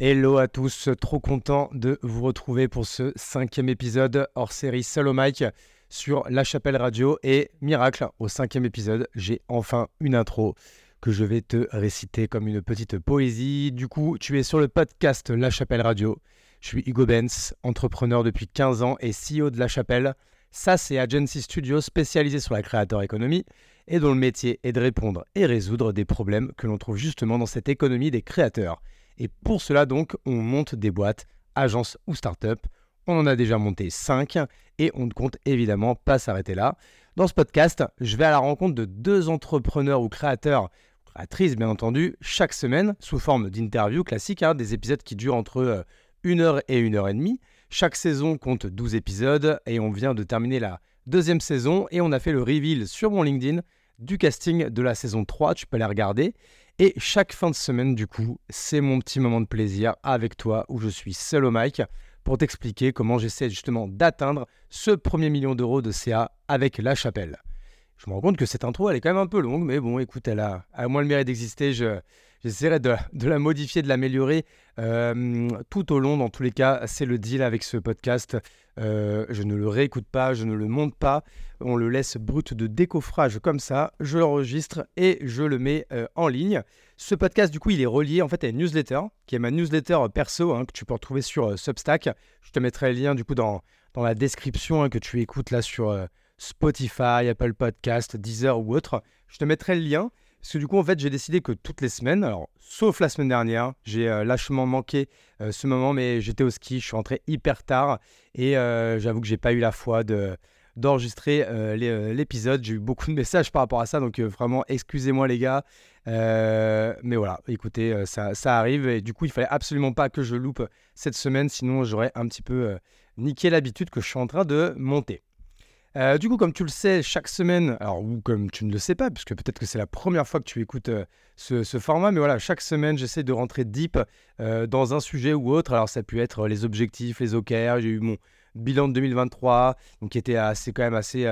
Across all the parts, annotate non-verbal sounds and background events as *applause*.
Hello à tous, trop content de vous retrouver pour ce cinquième épisode hors série Solo Mike sur La Chapelle Radio et miracle, au cinquième épisode, j'ai enfin une intro que je vais te réciter comme une petite poésie. Du coup, tu es sur le podcast La Chapelle Radio. Je suis Hugo Benz, entrepreneur depuis 15 ans et CEO de La Chapelle. Ça, c'est Agency Studio spécialisé sur la créateur économie et dont le métier est de répondre et résoudre des problèmes que l'on trouve justement dans cette économie des créateurs. Et pour cela, donc, on monte des boîtes, agences ou startups. On en a déjà monté 5 et on ne compte évidemment pas s'arrêter là. Dans ce podcast, je vais à la rencontre de deux entrepreneurs ou créateurs, créatrices bien entendu, chaque semaine sous forme d'interviews classiques, hein, des épisodes qui durent entre 1 euh, heure et 1 heure et demie. Chaque saison compte 12 épisodes et on vient de terminer la deuxième saison et on a fait le reveal sur mon LinkedIn du casting de la saison 3, tu peux aller regarder. Et chaque fin de semaine, du coup, c'est mon petit moment de plaisir avec toi où je suis seul au mic pour t'expliquer comment j'essaie justement d'atteindre ce premier million d'euros de CA avec la chapelle. Je me rends compte que cette intro, elle est quand même un peu longue, mais bon, écoute, elle a, à moins le mérite d'exister. Je, j'essaierai de, la modifier, de l'améliorer euh, tout au long. Dans tous les cas, c'est le deal avec ce podcast. Euh, je ne le réécoute pas, je ne le monte pas. On le laisse brut de décoffrage comme ça. Je l'enregistre et je le mets euh, en ligne. Ce podcast, du coup, il est relié en fait à une newsletter, qui est ma newsletter perso, hein, que tu peux retrouver sur Substack. Je te mettrai le lien du coup dans, dans la description hein, que tu écoutes là sur Spotify, Apple Podcast, Deezer ou autre. Je te mettrai le lien. Parce que du coup, en fait, j'ai décidé que toutes les semaines, alors sauf la semaine dernière, j'ai euh, lâchement manqué euh, ce moment, mais j'étais au ski, je suis rentré hyper tard et euh, j'avoue que j'ai pas eu la foi de d'enregistrer l'épisode. J'ai eu beaucoup de *laughs* messages par rapport à ça, donc vraiment excusez-moi les gars. mais voilà, écoutez, ça, ça, arrive et du coup, il fallait absolument pas que je loupe cette semaine, sinon j'aurais un petit peu niqué l'habitude que je suis en train de monter. Euh, du coup, comme tu le sais, chaque semaine, alors ou comme tu ne le sais pas, puisque peut-être que c'est la première fois que tu écoutes euh, ce, format, mais voilà, chaque semaine, j'essaie de rentrer deep euh, dans un sujet ou autre. Alors, ça a pu être les objectifs, les OKR. J'ai eu mon bilan de 2023, donc qui était assez quand même assez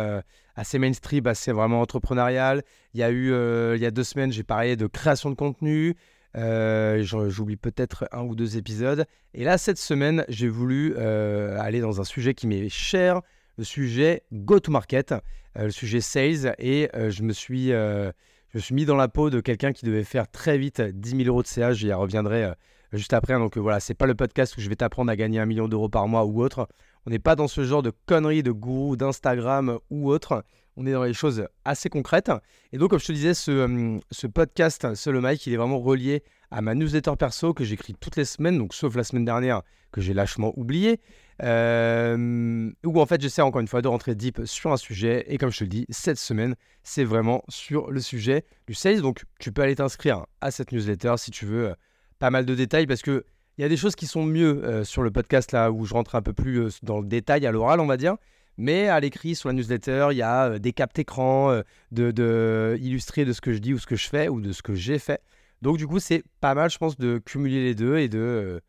assez mainstream, assez vraiment entrepreneurial. Il y a eu il y a deux semaines, j'ai parlé de création de contenu. J'oublie peut-être un ou deux épisodes. Et là, cette semaine, j'ai voulu aller dans un sujet qui m'est cher, le sujet go-to-market, euh, le sujet sales, et euh, je, me suis, euh, je me suis mis dans la peau de quelqu'un qui devait faire très vite 10 000 euros de CA, j'y reviendrai juste après. Donc voilà, c'est pas le podcast où je vais t'apprendre à gagner un million d'euros par mois ou autre. On n'est pas dans ce genre de conneries de gourou, d'Instagram ou autre. On est dans les choses assez concrètes. Et donc, comme je te disais, ce, ce podcast, Solo Mike, il est vraiment relié à ma newsletter perso que j'écris toutes les semaines, donc sauf la semaine dernière que j'ai lâchement oublié. Euh, où en fait j'essaie encore une fois de rentrer deep sur un sujet et comme je te le dis, cette semaine c'est vraiment sur le sujet du sales. Donc tu peux aller t'inscrire à cette newsletter si tu veux euh, pas mal de détails parce que il y a des choses qui sont mieux euh, sur le podcast là où je rentre un peu plus dans le détail à l'oral on va dire. Mais à l'écrit sur la newsletter, il y a des captes écran de, de de ce que je dis ou ce que je fais ou de ce que j'ai fait. Donc du coup, c'est pas mal, je pense, de cumuler les deux et de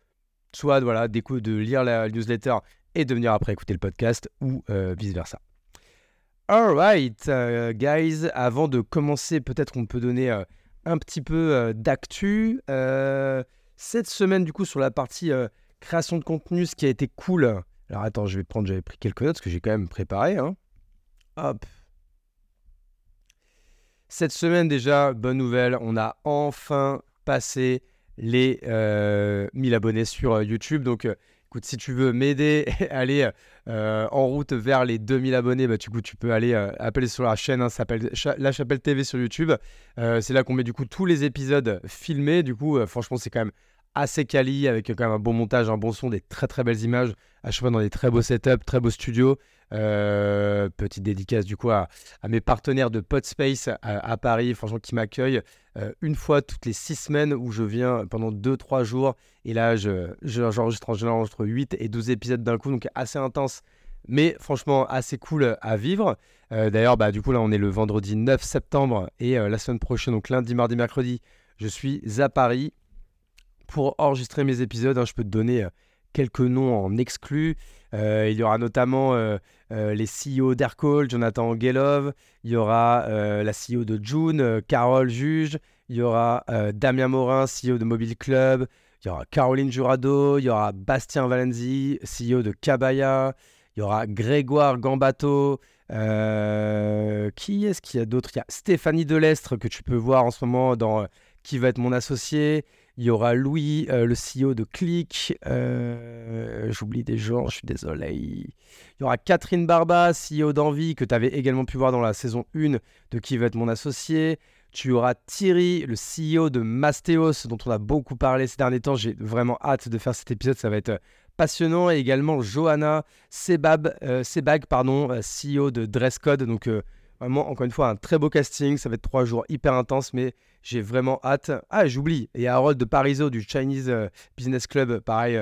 soit voilà, de lire la newsletter et de venir après écouter le podcast ou euh, vice-versa. Alright, euh, guys, avant de commencer, peut-être qu'on peut donner euh, un petit peu d'actu. cette semaine, du coup, sur la partie création de contenu, ce qui a été cool. Alors attends, je vais prendre, j'avais pris quelques notes, parce que j'ai quand même préparé. Hein. Hop. Cette semaine déjà, bonne nouvelle, on a enfin passé les 1000 euh, abonnés sur euh, YouTube. Donc, euh, écoute, si tu veux m'aider, *laughs* aller en route vers les 2000 abonnés, bah, du coup, tu peux aller appeler sur la chaîne, hein, ça s'appelle La Chapelle TV sur YouTube. c'est là qu'on met du coup tous les épisodes filmés. Du coup, franchement, c'est quand même assez quali, avec quand même un bon montage, un bon son, des très très belles images, à chaque fois dans des très beaux setups, très beaux studios. Euh, petite dédicace du coup à, mes partenaires de Podspace à, Paris, franchement qui m'accueillent euh, une fois toutes les six semaines où je viens pendant 2-3 jours. Et là, j'enregistre je, en général entre 8 et 12 épisodes d'un coup, donc assez intense, mais franchement assez cool à vivre. Euh, d'ailleurs, bah, du coup, là, on est le vendredi 9 septembre et la semaine prochaine, donc lundi, mardi, mercredi, je suis à Paris pour enregistrer mes épisodes. Hein, je peux te donner quelques noms en exclus. Euh, il y aura notamment euh, euh, les CEO d'Aircall, Jonathan Gelov. Il y aura la CEO de June, Carole Juge. Il y aura Damien Morin, CEO de Mobile Club. Il y aura Caroline Jurado, il y aura Bastien Valenzi, CEO de Cabaya, il y aura Grégoire Gambato. Euh, qui est-ce qu'il y a d'autres Il y a Stéphanie Delestre que tu peux voir en ce moment dans euh, Qui va être mon associé. Il y aura Louis, euh, le CEO de Click. J'oublie des gens, je suis désolé. Il y aura Catherine Barba, CEO d'Envie, que tu avais également pu voir dans la saison 1 de Qui va être mon associé. Tu auras Thierry, le CEO de Mastéos, dont on a beaucoup parlé ces derniers temps. J'ai vraiment hâte de faire cet épisode. Ça va être passionnant. Et également Johanna Sebab, euh, Sebag, pardon, euh, CEO de Dresscode. Donc euh, vraiment, encore une fois, un très beau casting. Ça va être trois jours hyper intenses, mais j'ai vraiment hâte. Ah, j'oublie. Et Harold de Pariso du Chinese Business Club, pareil,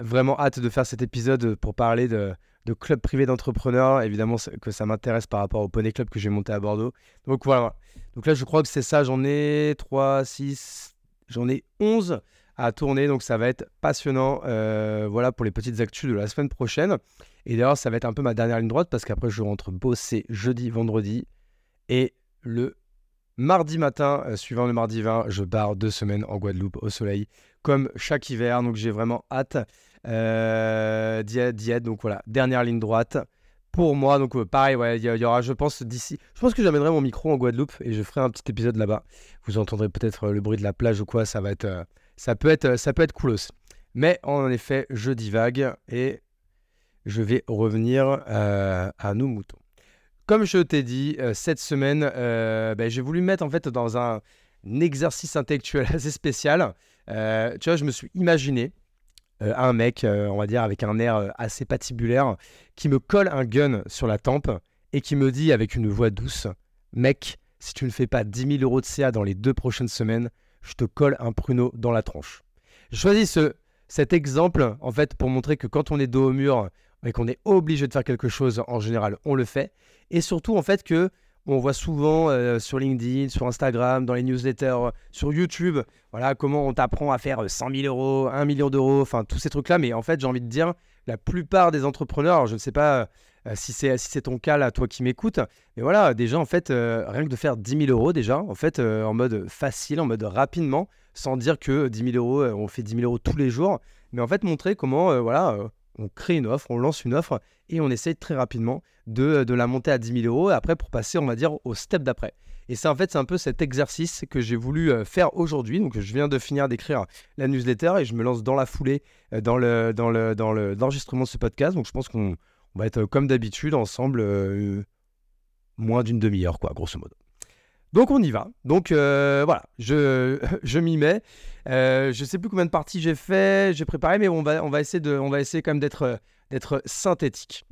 vraiment hâte de faire cet épisode pour parler de, de club privé d'entrepreneurs. Évidemment que ça m'intéresse par rapport au Poney Club que j'ai monté à Bordeaux. Donc voilà. Donc là, je crois que c'est ça. J'en ai 3, 6, j'en ai 11 à tourner. Donc ça va être passionnant. Euh, voilà pour les petites actus de la semaine prochaine. Et d'ailleurs, ça va être un peu ma dernière ligne droite parce qu'après, je rentre bosser jeudi, vendredi. Et le mardi matin, euh, suivant le mardi 20, je pars deux semaines en Guadeloupe au soleil, comme chaque hiver. Donc j'ai vraiment hâte euh, d'y être. Donc voilà, dernière ligne droite pour moi. Donc pareil, il y, aura, je pense, d'ici. Je pense que j'amènerai mon micro en Guadeloupe et je ferai un petit épisode là-bas. Vous entendrez peut-être le bruit de la plage ou quoi. Ça va être, ça peut être, ça peut être coolos. Mais en effet, je divague et je vais revenir euh, à nos moutons. Comme je t'ai dit, euh, cette semaine, euh, ben, j'ai voulu mettre en fait dans un, exercice intellectuel *laughs* assez spécial. tu vois, je me suis imaginé un mec, on va dire, avec un air assez patibulaire, qui me colle un gun sur la tempe et qui me dit avec une voix douce, mec, si tu ne fais pas 10 000 euros de CA dans les deux prochaines semaines, je te colle un pruneau dans la tronche. Je choisis ce, cet exemple en fait pour montrer que quand on est dos au mur et qu'on est obligé de faire quelque chose, en général, on le fait. Et surtout en fait que on voit souvent euh, sur LinkedIn, sur Instagram, dans les newsletters, sur YouTube, voilà comment on t'apprend à faire 100 000 euros, 1 million d'euros, enfin tous ces trucs-là. Mais en fait, j'ai envie de dire, la plupart des entrepreneurs, je ne sais pas euh, si c'est si ton cas là, toi qui m'écoutes. Mais voilà, déjà en fait, euh, rien que de faire 10 000 euros déjà, en fait, euh, en mode facile, en mode rapidement, sans dire que 10 000 euros, on fait 10 000 euros tous les jours, mais en fait montrer comment, voilà, on crée une offre, on lance une offre et on essaye très rapidement de, de la monter à 10 000 euros. Après, pour passer, on va dire au step d'après. Et c'est en fait, c'est un peu cet exercice que j'ai voulu faire aujourd'hui. Donc, je viens de finir d'écrire la newsletter et je me lance dans la foulée dans le dans le dans le l'enregistrement de ce podcast. Donc, je pense qu'on on va être euh, comme d'habitude ensemble euh, moins d'une demi-heure, quoi, grosso modo. Donc on y va. Donc euh, voilà, je, *laughs* je m'y mets. Euh, je sais plus combien de parties j'ai fait, j'ai préparé, mais on va, on va essayer de, on va essayer quand même d'être, d'être synthétique.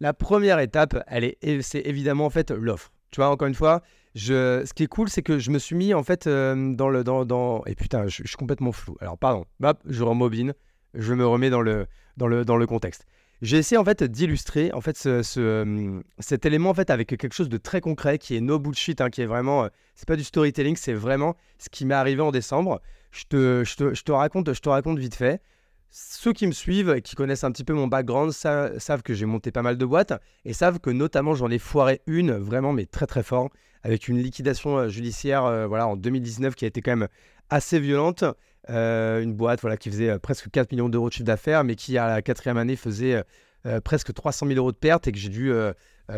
La première étape, elle est, c'est évidemment en fait l'offre. Tu vois, encore une fois, je, ce qui est cool, c'est que je me suis mis en fait dans le, dans, dans, et putain, je, suis complètement flou. Alors pardon, hop, je remobine, je me remets dans le, dans le, dans le contexte. J'ai essayé en fait d'illustrer en fait ce, euh, cet élément en fait avec quelque chose de très concret qui est no bullshit, hein, qui est vraiment, euh, c'est pas du storytelling, c'est vraiment ce qui m'est arrivé en décembre. Je te, je, te, je te, raconte, je te raconte vite fait. Ceux qui me suivent, qui connaissent un petit peu mon background, savent que j'ai monté pas mal de boîtes et savent que notamment j'en ai foiré une vraiment mais très très fort avec une liquidation euh, judiciaire voilà en 2019 qui a été quand même assez violente euh, une boîte voilà, qui faisait euh, presque 4 millions d'euros de chiffre d'affaires, mais qui à la quatrième année faisait euh, presque 300 000 euros de pertes et que j'ai dû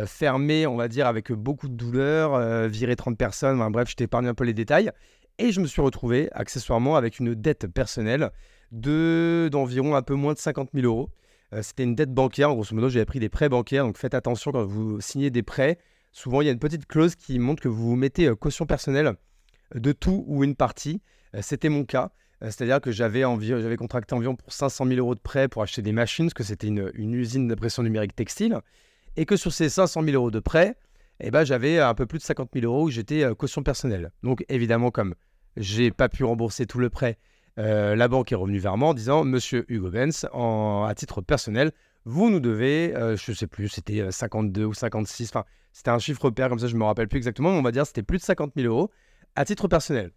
fermer, on va dire, avec beaucoup de douleur, virer 30 personnes. bref, je t'épargne un peu les détails. Et je me suis retrouvé accessoirement avec une dette personnelle de d'environ un peu moins de 50 000 euros. C'était une dette bancaire. Grosso modo, j'avais pris des prêts bancaires. Donc faites attention quand vous signez des prêts. Souvent, il y a une petite clause qui montre que vous mettez caution personnelle de tout ou une partie. C'était mon cas. Euh, c'est-à-dire que j'avais, contracté environ pour 500 000 euros de prêt pour acheter des machines, parce que c'était une, usine d'impression numérique textile. Et que sur ces 500 000 euros de prêt, eh ben, j'avais un peu plus de 50 000 euros où j'étais euh, caution personnelle. Donc évidemment, comme j'ai pas pu rembourser tout le prêt, euh, la banque est revenue vers moi en disant Monsieur Hugo Benz, à titre personnel, vous nous devez, je sais plus, c'était 52 ou 56, enfin, c'était un chiffre pair comme ça, je me rappelle plus exactement, mais on va dire c'était plus de 50 000 euros à titre personnel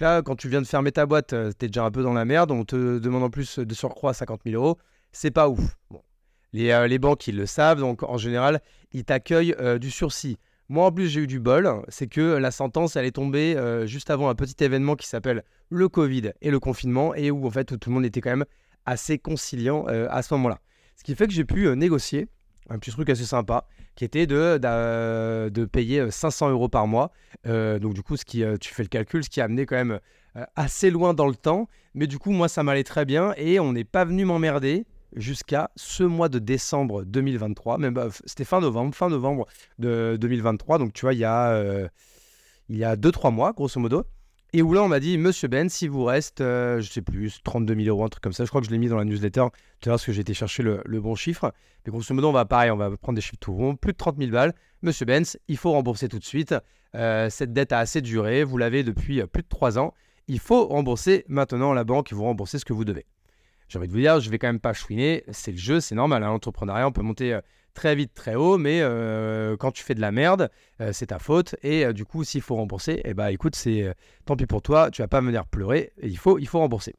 là, quand tu viens de fermer ta boîte, euh, tu es déjà un peu dans la merde. On te demande en plus de surcroît 50 000 euros. C'est pas ouf. Euh, les, banques, ils le savent. Donc, en général, ils t'accueillent euh, du sursis. Moi, en plus, j'ai eu du bol. C'est que la sentence, elle est tombée juste avant un petit événement qui s'appelle le Covid et le confinement, et où en fait tout le monde était quand même assez conciliant à ce moment-là. Ce qui fait que j'ai pu négocier un petit truc assez sympa qui était de, de, payer 500 euros par mois. donc du coup, ce qui, tu fais le calcul, ce qui a amené quand même assez loin dans le temps. Mais du coup, moi, ça m'allait très bien et on n'est pas venu m'emmerder jusqu'à ce mois de décembre 2023. Même bah, c'était fin novembre, fin novembre de 2023. Donc tu vois, il y a euh, il y a 2-3 mois, grosso modo. Et où là, on m'a dit, Monsieur Ben, s'il vous reste, euh, je sais plus, 32 000 euros, un truc comme ça. Je crois que je l'ai mis dans la newsletter tout à l'heure parce que j'ai été chercher le, bon chiffre. Mais grosso modo, on va pareil, on va prendre des chiffres tout ronds. Plus de 30 000 balles. Monsieur Benz, il faut rembourser tout de suite. Euh, cette dette a assez duré. Vous l'avez depuis plus de 3 ans. Il faut rembourser maintenant la banque. Vous remboursez ce que vous devez j'ai envie de vous dire, je vais quand même pas chouiner. C'est le jeu, c'est normal. Hein, L'entrepreneuriat, on peut monter euh, très vite, très haut, mais euh, quand tu fais de la merde, euh, c'est ta faute. Et du coup, s'il faut rembourser, eh bah écoute, c'est tant pis pour toi, tu vas pas venir pleurer. Il faut, il faut rembourser.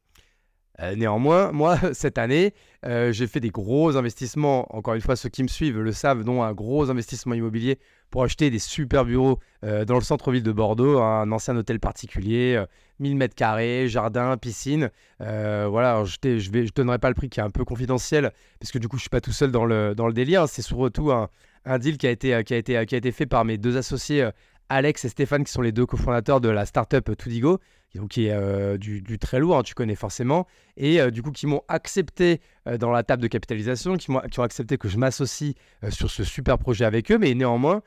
Néanmoins, moi, *laughs* cette année, j'ai fait des gros investissements. Encore une fois, ceux qui me suivent le savent, dont un gros investissement immobilier pour acheter des super bureaux dans le centre-ville de Bordeaux, un ancien hôtel particulier, 1000 mètres carrés, jardin, piscine. Euh, voilà, je ne donnerai pas le prix qui est un peu confidentiel, parce que du coup, je suis pas tout seul dans le, dans délire. C'est surtout un, un, deal qui a, été, qui, a été, qui a été fait par mes deux associés, euh, Alex et Stéphane, qui sont les deux cofondateurs de la startup Toodigo, qui est euh, du, très lourd, hein, tu connais forcément, et du coup qui m'ont accepté dans la table de capitalisation, qui, ont accepté que je m'associe sur ce super projet avec eux, mais néanmoins,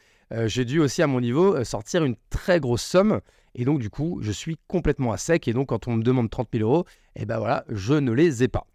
j'ai dû aussi à mon niveau sortir une très grosse somme et donc, du coup, je suis complètement à sec. Et donc, quand on me demande 30 000 euros, eh ben voilà, je ne les ai pas.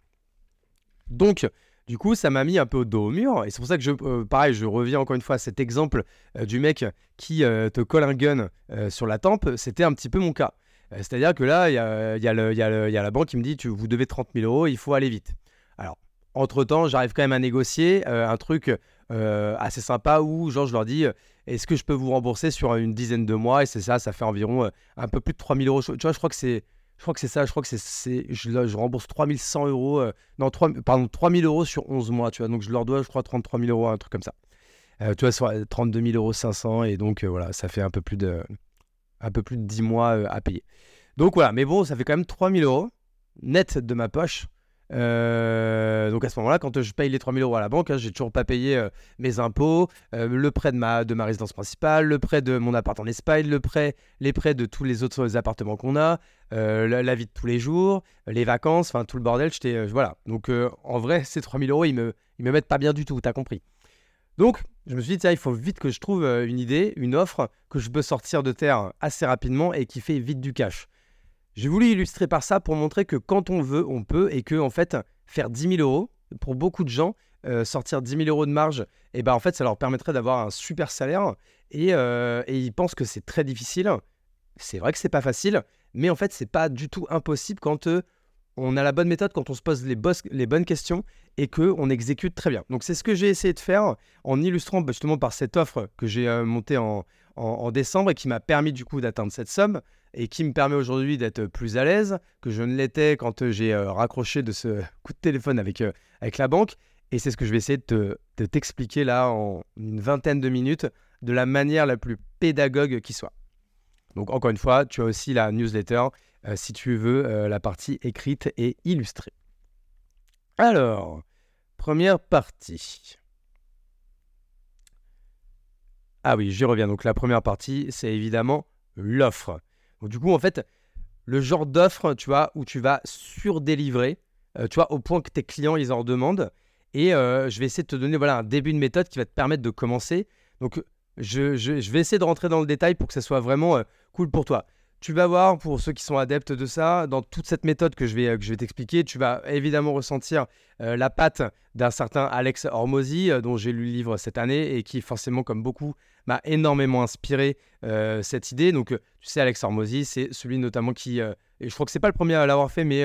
Donc, du coup, ça m'a mis un peu dos au mur. Et c'est pour ça que, je, euh, pareil, je reviens encore une fois à cet exemple euh, du mec qui euh, te colle un gun sur la tempe. C'était un petit peu mon cas. C'est-à-dire que là, il y a, y, y a, la banque qui me dit tu, Vous devez 30 000 euros, il faut aller vite. Alors, entre-temps, j'arrive quand même à négocier un truc assez sympa où, genre, je leur dis est-ce que je peux vous rembourser sur une dizaine de mois? Et c'est ça, ça fait environ un peu plus de 3000 euros. Tu vois, je crois que c'est. Je crois que c'est ça, je crois que c'est, je, je rembourse 3100 euros, euh, non, 3, pardon, 3000 euros sur 11 mois, tu vois, donc je leur dois, je crois, 33 000 euros, un truc comme ça. Euh, tu vois, sur 32 000 euros 500, et donc voilà, ça fait un peu plus de, un peu plus de 10 mois à payer. Donc voilà, mais bon, ça fait quand même 3000 euros net de ma poche. Euh, donc à ce moment-là, quand je paye les 3000 euros à la banque, hein, j'ai toujours pas payé euh, mes impôts, euh, le prêt de ma, de ma résidence principale, le prêt de mon appart en Espagne, le prêt, les prêts de tous les autres appartements qu'on a, la, vie de tous les jours, les vacances, enfin tout le bordel. J'étais, voilà. Donc en vrai, ces 3000 euros, ils me, ils me mettent pas bien du tout, t'as compris. Donc je me suis dit, il faut vite que je trouve une idée, une offre que je peux sortir de terre assez rapidement et qui fait vite du cash. J'ai voulu illustrer par ça pour montrer que quand on veut, on peut et que en fait, faire 10 000 euros, pour beaucoup de gens, euh, sortir 10 000 euros de marge, et eh ben en fait, ça leur permettrait d'avoir un super salaire et, euh, et ils pensent que c'est très difficile. C'est vrai que c'est pas facile, mais en fait, c'est pas du tout impossible quand euh, on a la bonne méthode, quand on se pose les, les bonnes questions et que on exécute très bien. Donc c'est ce que j'ai essayé de faire en illustrant bah, justement par cette offre que j'ai montée en, en, décembre et qui m'a permis du coup d'atteindre cette somme et qui me permet aujourd'hui d'être plus à l'aise que je ne l'étais quand euh, j'ai euh, raccroché de ce *laughs* coup de téléphone avec, euh, avec la banque. Et c'est ce que je vais essayer de, t'expliquer là en une vingtaine de minutes de la manière la plus pédagogue qui soit. Donc encore une fois, tu as aussi la newsletter si tu veux la partie écrite et illustrée. Alors, première partie. Ah oui, j'y reviens. Donc la première partie, c'est évidemment l'offre. Du coup, en fait, le genre d'offre, tu vois, où tu vas surdélivrer, euh, tu vois, au point que tes clients, ils en demandent. Et euh, je vais essayer de te donner voilà, un début de méthode qui va te permettre de commencer. Donc, je, vais essayer de rentrer dans le détail pour que ça soit vraiment euh, cool pour toi. Tu vas voir, pour ceux qui sont adeptes de ça, dans toute cette méthode que je vais, que je vais t'expliquer, tu vas évidemment ressentir la patte d'un certain Alex Hormozy, dont j'ai lu le livre cette année et qui, forcément, comme beaucoup, m'a énormément inspiré euh, cette idée. Donc, euh, tu sais, Alex Hormozy, c'est celui notamment qui, euh, et je crois que c'est pas le premier à l'avoir fait, mais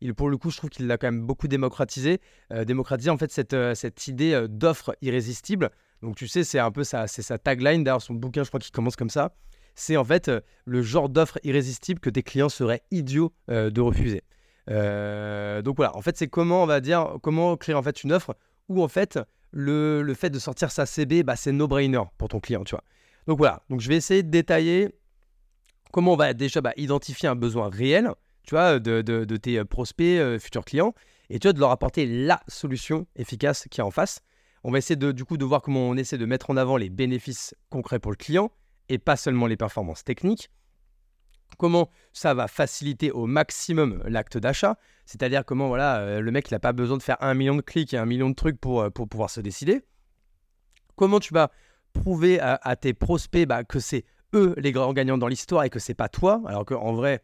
il, pour le coup, je trouve qu'il l'a quand même beaucoup démocratisé. démocratisé, en fait, cette, cette idée d'offre irrésistible. Donc, tu sais, c'est un peu sa, sa tagline. D'ailleurs, son bouquin, je crois qu'il commence comme ça. C'est en fait le genre d'offre irrésistible que tes clients seraient idiots de refuser. donc voilà, en fait, c'est comment on va dire, comment créer en fait une offre où en fait le, fait de sortir sa CB, bah, c'est no-brainer pour ton client, tu vois. Donc voilà, donc je vais essayer de détailler comment on va déjà bah, identifier un besoin réel, tu vois, de, tes prospects, futurs clients, et tu vois, de leur apporter la solution efficace qui est en face. On va essayer de, du coup de voir comment on essaie de mettre en avant les bénéfices concrets pour le client et pas seulement les performances techniques. Comment ça va faciliter au maximum l'acte d'achat, c'est-à-dire comment voilà, euh, le mec n'a pas besoin de faire un million de clics et un million de trucs pour, euh, pour pouvoir se décider. Comment tu vas prouver à, tes prospects bah, que c'est eux les grands gagnants dans l'histoire et que c'est pas toi, alors qu'en vrai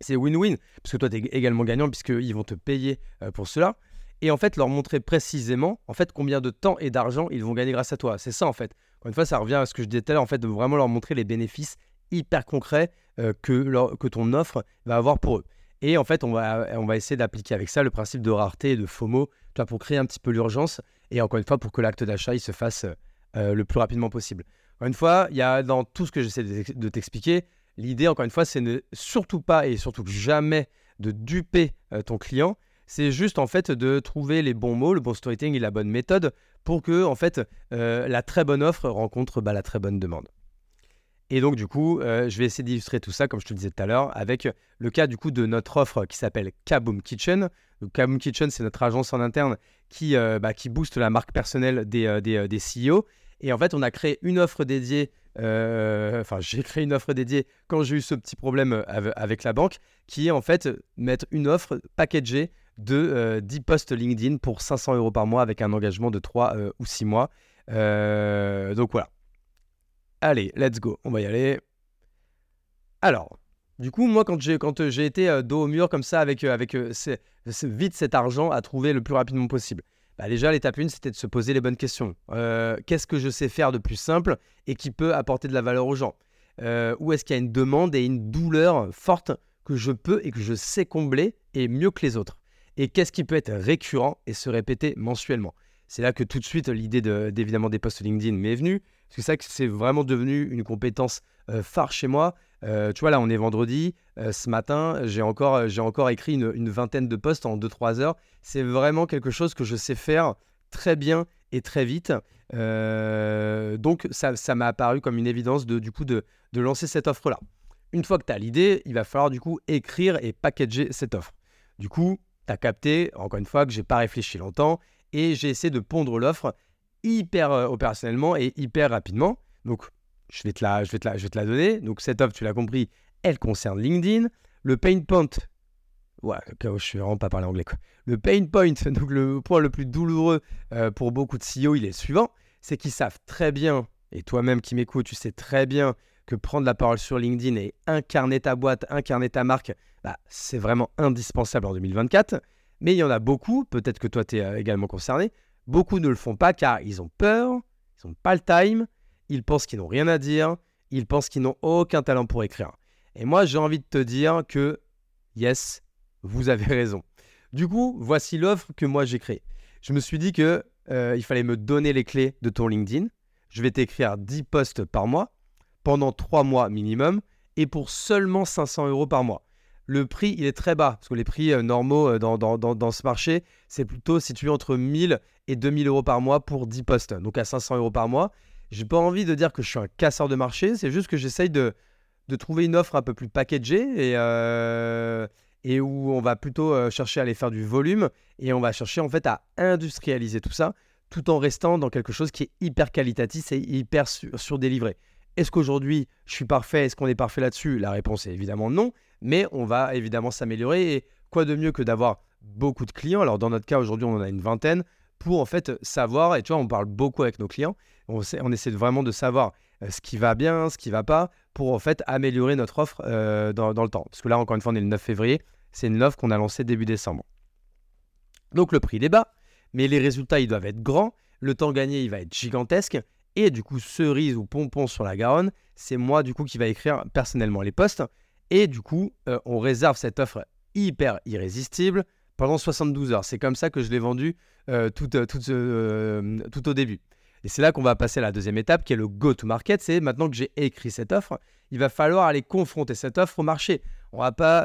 c'est win-win, parce que toi tu es également gagnant puisqu'ils vont te payer euh, pour cela. Et en fait leur montrer précisément en fait combien de temps et d'argent ils vont gagner grâce à toi. C'est ça en fait. Encore une fois, ça revient à ce que je disais tout à l'heure, en fait, de vraiment leur montrer les bénéfices hyper concrets euh, que, ton offre va avoir pour eux. Et en fait, on va, essayer d'appliquer avec ça le principe de rareté et de FOMO, toi, pour créer un petit peu l'urgence et encore une fois, pour que l'acte d'achat se fasse euh, le plus rapidement possible. Encore une fois, il y a dans tout ce que j'essaie de t'expliquer, l'idée, encore une fois, c'est surtout pas et surtout jamais de duper euh, ton client. C'est juste en fait de trouver les bons mots, le bon storytelling et la bonne méthode pour que en fait la très bonne offre rencontre bah, la très bonne demande. Et donc, du coup, euh, je vais essayer d'illustrer tout ça, comme je te le disais tout à l'heure, avec le cas du coup de notre offre qui s'appelle Kaboom Kitchen. Kaboom Kitchen, c'est notre agence en interne qui, euh, bah, qui booste la marque personnelle des, euh, des, des, CEO. Et en fait, on a créé une offre dédiée. Enfin, j'ai créé une offre dédiée quand j'ai eu ce petit problème avec la banque, qui est en fait mettre une offre packagée de 10 posts LinkedIn pour 500 euros par mois avec un engagement de 3 ou 6 mois. donc voilà. Allez, let's go, on va y aller. Alors, du coup, moi, quand j'ai, euh, été euh, dos au mur comme ça, avec, euh, avec vite cet argent à trouver le plus rapidement possible, bah déjà, l'étape 1, c'était de se poser les bonnes questions. qu'est-ce que je sais faire de plus simple et qui peut apporter de la valeur aux gens? Où est-ce qu'il y a une demande et une douleur forte que je peux et que je sais combler et mieux que les autres? Et qu'est-ce qui peut être récurrent et se répéter mensuellement C'est là que tout de suite, l'idée d'évidemment des posts LinkedIn m'est venue. Parce que c'est que c'est vraiment devenu une compétence euh, phare chez moi. Euh, tu vois, là, on est vendredi. Euh, ce matin, j'ai encore, j'ai encore écrit une, vingtaine de posts en 2-3 heures. C'est vraiment quelque chose que je sais faire très bien et très vite. donc, ça, m'a apparu comme une évidence de, du coup, de, de lancer cette offre-là. Une fois que tu as l'idée, il va falloir du coup écrire et packager cette offre. Du coup, tu as capté, encore une fois, que j'ai pas réfléchi longtemps et j'ai essayé de pondre l'offre hyper euh, opérationnellement et hyper rapidement. Donc, je vais, te la, je, vais te la, je vais te la donner. Donc, cette offre, tu l'as compris, elle concerne LinkedIn. Le pain point, ouais, je suis vraiment pas parler anglais. Quoi. Le pain point, *laughs* donc le point le plus douloureux euh, pour beaucoup de CEO, il est suivant c'est qu'ils savent très bien, et toi-même qui m'écoutes, tu sais très bien que prendre la parole sur LinkedIn et incarner ta boîte, incarner ta marque, bah, c'est vraiment indispensable en 2024. Mais il y en a beaucoup, peut-être que toi tu es euh, également concerné, Beaucoup ne le font pas car ils ont peur, ils n'ont pas le time, ils pensent qu'ils n'ont rien à dire, ils pensent qu'ils n'ont aucun talent pour écrire. Et moi, j'ai envie de te dire que, yes, vous avez *laughs* raison. Du coup, voici l'offre que moi j'ai créée. Je me suis dit que euh, il fallait me donner les clés de ton LinkedIn. Je vais t'écrire 10 posts par mois pendant 3 mois minimum et pour seulement 500 euros par mois le prix, il est très bas. Parce que les prix euh, normaux euh, dans, ce marché, c'est plutôt situé entre 1000 et 2000 euros par mois pour 10 postes. Donc à 500 euros par mois. J'ai pas envie de dire que je suis un casseur de marché. C'est juste que j'essaye de, trouver une offre un peu plus packagée et, euh, et où on va plutôt chercher à aller faire du volume. Et on va chercher en fait à industrialiser tout ça tout en restant dans quelque chose qui est hyper qualitatif et hyper surdélivré. Est-ce qu'aujourd'hui je suis parfait Est-ce qu'on est parfait là-dessus? La réponse est évidemment non mais on va évidemment s'améliorer. Et quoi de mieux que d'avoir beaucoup de clients? Alors dans notre cas aujourd'hui, on en a une vingtaine pour en fait savoir, et tu vois, on parle beaucoup avec nos clients, on, essaie vraiment de savoir euh, ce qui va bien, ce qui va pas, pour en fait améliorer notre offre euh, dans, le temps. Parce que là, encore une fois, on est le 9 février, c'est une offre qu'on a lancée début décembre. Donc le prix est bas, mais les résultats, ils doivent être grands, le temps gagné, il va être gigantesque, et du coup, cerise ou pompon sur la Garonne, c'est moi du coup qui va écrire personnellement les posts. Et du coup, euh, on réserve cette offre hyper irrésistible pendant 72 heures. C'est comme ça que je l'ai vendu euh, euh, tout, au début. Et c'est là qu'on va passer à la deuxième étape qui est le go-to-market. C'est maintenant que j'ai écrit cette offre, il va falloir aller confronter cette offre au marché On va pas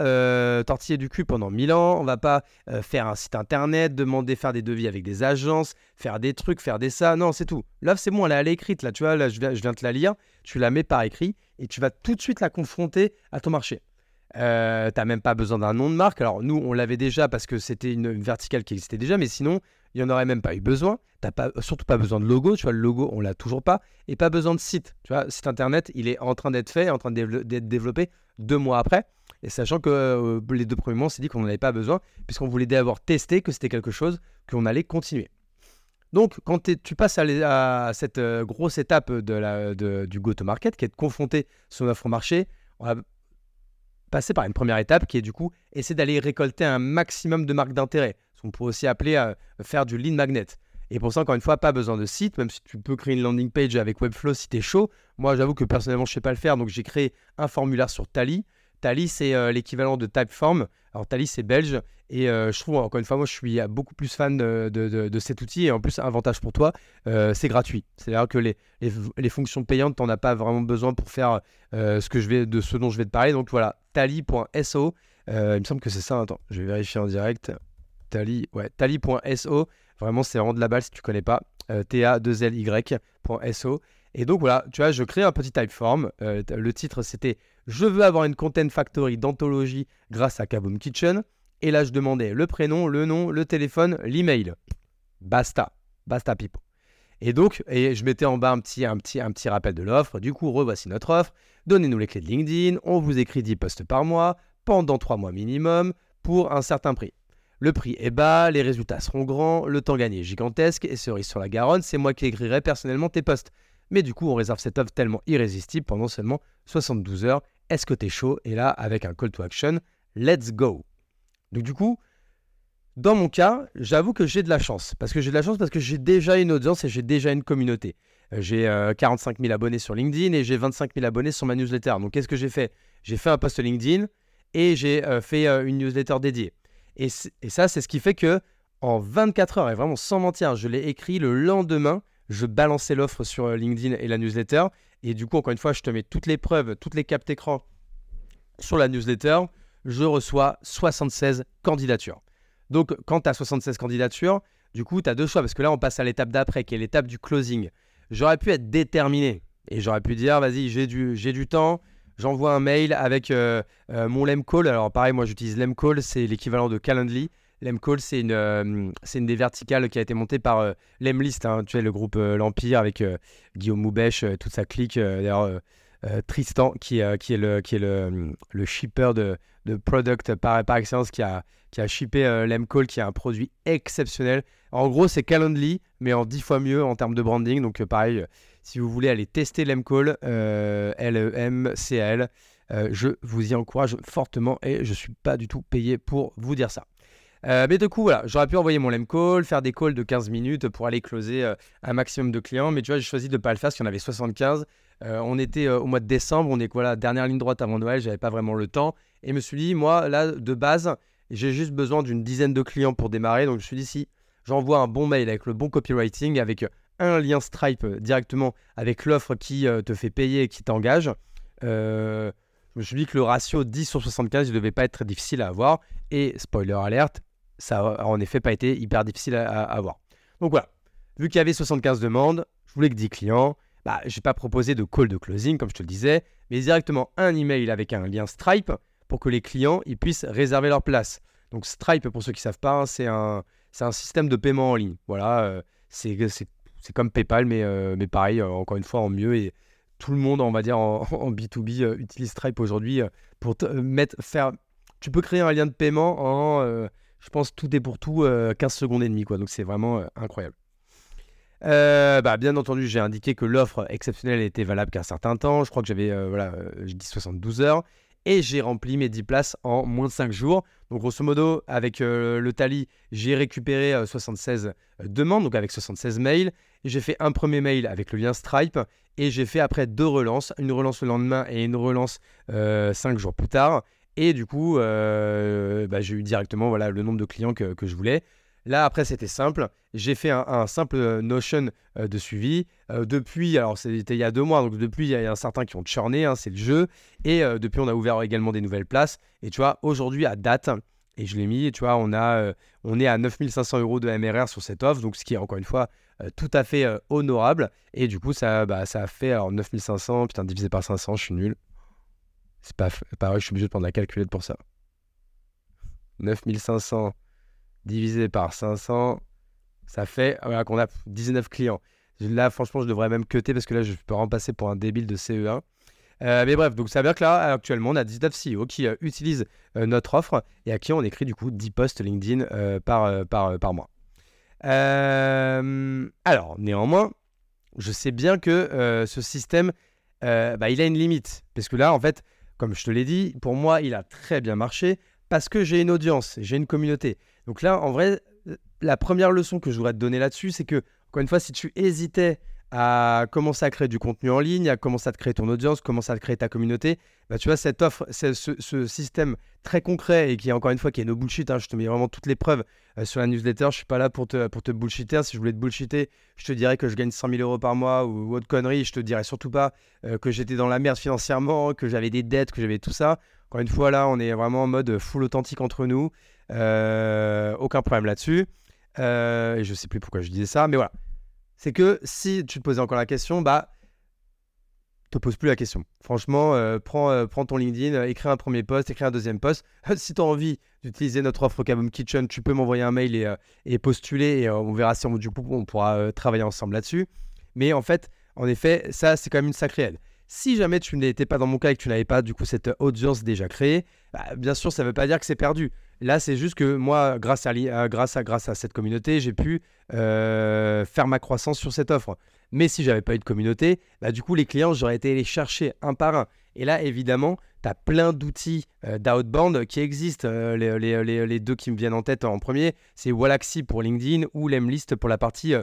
tortiller du cul pendant 1000 ans. On va pas faire un site internet, demander faire des devis avec des agences, faire des trucs, faire des ça. Non, c'est tout. L'offre, c'est bon, elle est à l'écrite. Là, tu vois, là, je viens, je viens te la lire. Tu la mets par écrit et tu vas tout de suite la confronter à ton marché. Euh, tu n'as même pas besoin d'un nom de marque. Alors nous, on l'avait déjà parce que c'était une, verticale qui existait déjà, mais sinon, il n'y en aurait même pas eu besoin. Tu n'as pas, surtout pas besoin de logo. Tu vois, le logo, on l'a toujours pas. Et pas besoin de site. Tu vois, site internet, il est en train d'être fait, en train d'être développé deux mois après. Et sachant que euh, les deux premiers mois, on s'est dit qu'on n'en avait pas besoin, puisqu'on voulait d'abord tester que c'était quelque chose qu'on allait continuer. Donc, quand tu passes à, cette euh, grosse étape du go-to-market, qui est de confronter son offre au marché, on va passer par une première étape qui est du coup essayer d'aller récolter un maximum de marques d'intérêt. Ce qu'on pourrait aussi appeler euh, faire du lead magnet. Et pour ça, encore une fois, pas besoin de site, même si tu peux créer une landing page avec Webflow si tu es chaud. Moi, j'avoue que personnellement, je ne sais pas le faire, donc j'ai créé un formulaire sur Tally. Tally, c'est euh, l'équivalent de Typeform. Alors, Tally, c'est belge. Et euh, je trouve, encore une fois, moi, je suis euh, beaucoup plus fan de, cet outil. Et en plus, avantage pour toi, c'est gratuit. C'est-à-dire que les, les, fonctions payantes, tu n'en as pas vraiment besoin pour faire ce, que je vais, de ce dont je vais te parler. Donc, voilà, tally.so. il me semble que c'est ça. Attends, je vais vérifier en direct. Tally, ouais, tally.so. Vraiment, c'est vraiment de la balle si tu connais pas. ta2ly.so. Et donc voilà, tu vois, je crée un petit typeform. Euh, le titre c'était Je veux avoir une content factory d'anthologie grâce à Kaboom Kitchen. Et là, je demandais le prénom, le nom, le téléphone, l'email. Basta. Basta pipo. Et donc, et je mettais en bas un petit, un petit, un petit rappel de l'offre. Du coup, revoici notre offre. Donnez-nous les clés de LinkedIn. On vous écrit 10 posts par mois pendant 3 mois minimum pour un certain prix. Le prix est bas, les résultats seront grands, le temps gagné est gigantesque et cerise sur la Garonne, c'est moi qui écrirai personnellement tes posts. Mais du coup, on réserve cette offre tellement irrésistible pendant seulement 72 heures. Est-ce que tu es chaud? Et là, avec un call to action, let's go. Donc du coup, dans mon cas, j'avoue que j'ai de la chance. Parce que j'ai de la chance parce que j'ai déjà une audience et j'ai déjà une communauté. Euh, j'ai 45 euh, 000 abonnés sur LinkedIn et j'ai 25 000 abonnés sur ma newsletter. Donc qu'est-ce que j'ai fait? J'ai fait un post LinkedIn et j'ai euh, fait une newsletter dédiée. Et, et ça, c'est ce qui fait que en 24 heures, et vraiment sans mentir, je l'ai écrit le lendemain je balançais l'offre sur euh, LinkedIn et la newsletter. Et du coup, encore une fois, je te mets toutes les preuves, toutes les captes écran sur la newsletter. Je reçois 76 candidatures. Donc, quand tu as 76 candidatures, du coup, tu as deux choix. Parce que là, on passe à l'étape d'après, qui est l'étape du closing. J'aurais pu être déterminé. Et j'aurais pu dire, vas-y, j'ai du, temps. J'envoie un mail avec euh, euh, mon Lemcall. Alors, pareil, moi, j'utilise Lemcall. C'est l'équivalent de Calendly. L'Emcall, c'est une, euh, une des verticales qui a été montée par euh, l'Emlist, hein, tu sais, le groupe euh, L'Empire avec Guillaume Moubèche, toute sa clique. D'ailleurs, Tristan, qui, qui est le, qui est le, le shipper de, de product par, par excellence, qui a, qui a shippé l'Emcall, qui est un produit exceptionnel. En gros, c'est Calendly, mais en 10 fois mieux en termes de branding. Donc, pareil, si vous voulez aller tester l'Emcall, L-E-M-C-A-L, je vous y encourage fortement et je ne suis pas du tout payé pour vous dire ça. Euh, mais du coup, voilà, j'aurais pu envoyer mon lem call, faire des calls de 15 minutes pour aller closer euh, un maximum de clients. Mais tu vois, j'ai choisi de ne pas le faire parce qu'il y en avait 75. Euh, on était au mois de décembre, on est voilà, dernière ligne droite avant Noël, j'avais pas vraiment le temps. Et je me suis dit, moi, là, de base, j'ai juste besoin d'une dizaine de clients pour démarrer. Donc je me suis dit, si j'envoie un bon mail avec le bon copywriting, avec un lien Stripe directement avec l'offre qui te fait payer et qui t'engage, je me suis dit que le ratio 10 sur 75 ne devait pas être très difficile à avoir. Et spoiler alerte, ça a en effet pas été hyper difficile à, avoir. Donc voilà, vu qu'il y avait 75 demandes, je voulais que 10 clients, bah, je n'ai pas proposé de call de closing comme je te le disais, mais directement un email avec un lien Stripe pour que les clients ils puissent réserver leur place. Donc Stripe, pour ceux qui ne savent pas, hein, c'est un, un système de paiement en ligne. Voilà, euh, c'est comme PayPal, mais, euh, mais pareil, euh, encore une fois, en mieux. Et tout le monde, on va dire, en, en B2B utilise Stripe aujourd'hui pour mettre, faire... Tu peux créer un lien de paiement en je pense tout est pour tout 15 euh, secondes et demie. Donc c'est vraiment euh, incroyable. Euh, bah, bien entendu, j'ai indiqué que l'offre exceptionnelle était valable qu'un certain temps. Je crois que j'avais, voilà, j'ai dit 72 heures. Et j'ai rempli mes 10 places en moins de 5 jours. Donc grosso modo, avec le Tali, j'ai récupéré 76 demandes, donc avec 76 mails. J'ai fait un premier mail avec le lien Stripe. Et j'ai fait après deux relances, une relance le lendemain et une relance 5 jours plus tard. Et du coup, euh, bah, j'ai eu directement voilà, le nombre de clients que, je voulais. Là, après, c'était simple. J'ai fait un, simple Notion euh, de suivi. Euh, depuis, alors c'était il y a deux mois, donc depuis, il y a un certain qui ont churné, hein, c'est le jeu. Et depuis, on a ouvert également des nouvelles places. Et tu vois, aujourd'hui, à date, et je l'ai mis, tu vois, on, a, on est à 9500 euros de MRR sur cette offre, donc ce qui est encore une fois tout à fait honorable. Et du coup, ça, bah, ça a fait alors 9500, putain, divisé par 500, je suis nul. C'est pas, vrai, je suis obligé de prendre la calculette pour ça. 9500 divisé par 500, ça fait voilà, qu'on a 19 clients. Là, franchement, je devrais même cuter parce que là, je peux remplacer pour un débile de CE1. Euh, mais bref, donc ça veut dire que là, actuellement, on a 19 CEO qui euh, utilisent euh, notre offre et à qui on écrit du coup 10 posts LinkedIn par, par, par mois. alors, néanmoins, je sais bien que ce système, bah, il a une limite. Parce que là, en fait, comme je te l'ai dit, pour moi, il a très bien marché parce que j'ai une audience, j'ai une communauté. Donc là, en vrai, la première leçon que je voudrais te donner là-dessus, c'est que, encore une fois, si tu hésitais à commencer à créer du contenu en ligne, à commencer à te créer ton audience, commencer à te créer ta communauté, bah, tu vois, cette offre, ce, système très concret et qui, encore une fois, qui est no bullshit, hein, je te mets vraiment toutes les preuves euh, sur la newsletter, je suis pas là pour te, pour te bullshiter. Si je voulais te bullshiter, je te dirais que je gagne 100 000 euros par mois ou, autre connerie. Je te dirais surtout pas euh, que j'étais dans la merde financièrement, que j'avais des dettes, que j'avais tout ça. Encore une fois, là, on est vraiment en mode full authentique entre nous. Euh, aucun problème là-dessus. Et je sais plus pourquoi je disais ça, mais voilà. C'est que si tu te posais encore la question, bah, te pose plus la question. Franchement, euh, prends, prends, ton LinkedIn, écris un premier post, écris un deuxième post. *laughs* si tu as envie d'utiliser notre offre Kaboom Kitchen, tu peux m'envoyer un mail et, et postuler et on verra si on, du coup on pourra travailler ensemble là-dessus. Mais en fait, en effet, ça c'est quand même une sacrée aide. Si jamais tu n'étais pas dans mon cas et que tu n'avais pas du coup cette audience déjà créée, bah, bien sûr, ça ne veut pas dire que c'est perdu. Là, c'est juste que moi, grâce à, à cette communauté, j'ai pu euh, faire ma croissance sur cette offre. Mais si j'avais pas eu de communauté, bah, du coup, les clients, j'aurais été les chercher un par un. Et là, évidemment, tu as plein d'outils euh, d'outbound qui existent. Euh, les, deux qui me viennent en tête en premier, c'est Wallaxy pour LinkedIn ou Lemlist pour la partie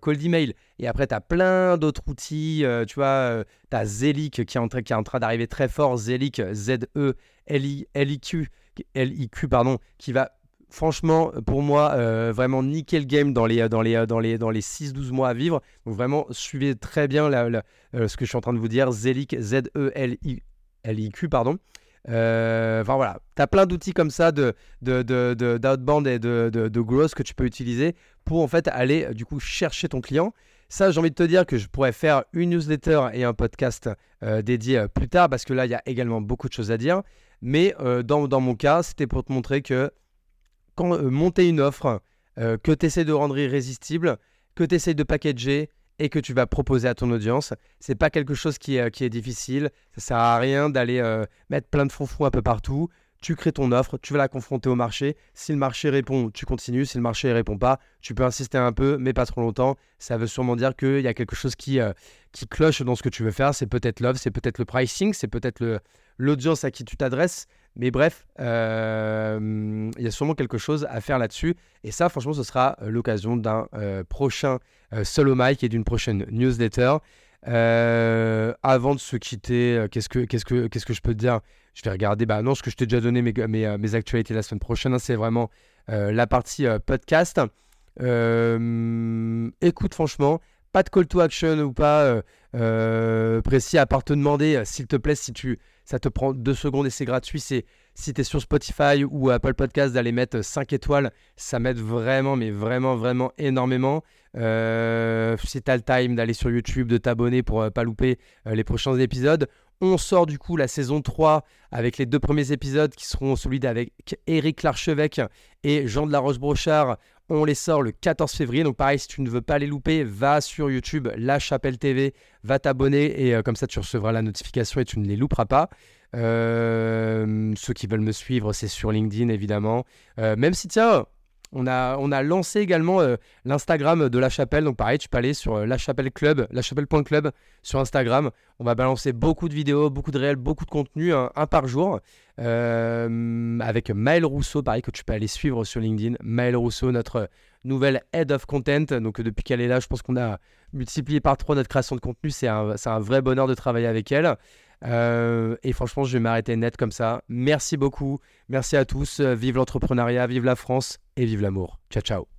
cold email. Et après, tu as plein d'autres outils. tu vois, tu as Zelic qui est en, en train d'arriver très fort. Zelic, Z-E-L-I-Q, L-I-Q, pardon, qui va franchement, pour moi, euh, vraiment nickel game dans les, dans les, dans les, dans les 6-12 mois à vivre. Donc vraiment, suivez très bien euh, ce que je suis en train de vous dire. Zelic, Z-E-L-I-Q, pardon. Euh, enfin voilà, tu as plein d'outils comme ça de, d'outbound de, et de, de, growth que tu peux utiliser pour en fait aller du coup chercher ton client. Ça, j'ai envie de te dire que je pourrais faire une newsletter et un podcast dédié plus tard parce que là, il y a également beaucoup de choses à dire. Mais dans, dans, mon cas, c'était pour te montrer que quand euh, monter une offre euh, que tu essaies de rendre irrésistible, que tu essaies de packager et que tu vas proposer à ton audience, c'est pas quelque chose qui est, qui est difficile. Ça sert à rien d'aller euh, mettre plein de fronfons un peu partout. Tu crées ton offre, tu vas la confronter au marché. Si le marché répond, tu continues. Si le marché ne répond pas, tu peux insister un peu, mais pas trop longtemps. Ça veut sûrement dire qu'il y a quelque chose qui, qui cloche dans ce que tu veux faire. C'est peut-être l'offre, c'est peut-être le pricing, c'est peut-être l'audience à qui tu t'adresses. Mais bref, euh, il y a sûrement quelque chose à faire là-dessus. Et ça, franchement, ce sera euh, l'occasion d'un euh, prochain solo mic et d'une prochaine newsletter. avant de se quitter, qu'est-ce que, qu'est-ce, que, qu'est-ce que je peux te dire? Je vais regarder. Bah non, ce que je t'ai déjà donné, mes, mes, actualités la semaine prochaine, hein, c'est vraiment la partie podcast. écoute, franchement, pas de call to action ou pas précis à part te demander, s'il te plaît, si tu ça te prend deux secondes et c'est gratuit. C'est si tu es sur Spotify ou Apple Podcast d'aller mettre 5 étoiles, ça m'aide vraiment, mais vraiment, vraiment énormément. Euh, si tu as le time d'aller sur YouTube, de t'abonner pour euh, pas louper euh, les prochains épisodes. On sort du coup la saison 3 avec les deux premiers épisodes qui seront celui avec Eric Larchevêque et Jean de la Roche-Brochard. On les sort le 14 février. Donc pareil, si tu ne veux pas les louper, va sur YouTube, La Chapelle TV, va t'abonner et euh, comme ça tu recevras la notification et tu ne les louperas pas. Euh, ceux qui veulent me suivre, c'est sur LinkedIn évidemment. Euh, même si tiens, on a, on a lancé également euh, l'Instagram de La Chapelle. Donc pareil, tu peux aller sur euh, La Chapelle Club, lachapelle.club sur Instagram. On va balancer beaucoup de vidéos, beaucoup de réels, beaucoup de contenu, un, par jour. Euh, avec Maël Rousseau, pareil, que tu peux aller suivre sur LinkedIn. Maël Rousseau, notre nouvelle Head of Content. Donc depuis qu'elle est là, je pense qu'on a multiplié par trois notre création de contenu. C'est un, un, vrai bonheur de travailler avec elle. Et franchement, je vais m'arrêter net comme ça. Merci beaucoup. Merci à tous. Vive l'entrepreneuriat, vive la France et vive l'amour. Ciao, ciao.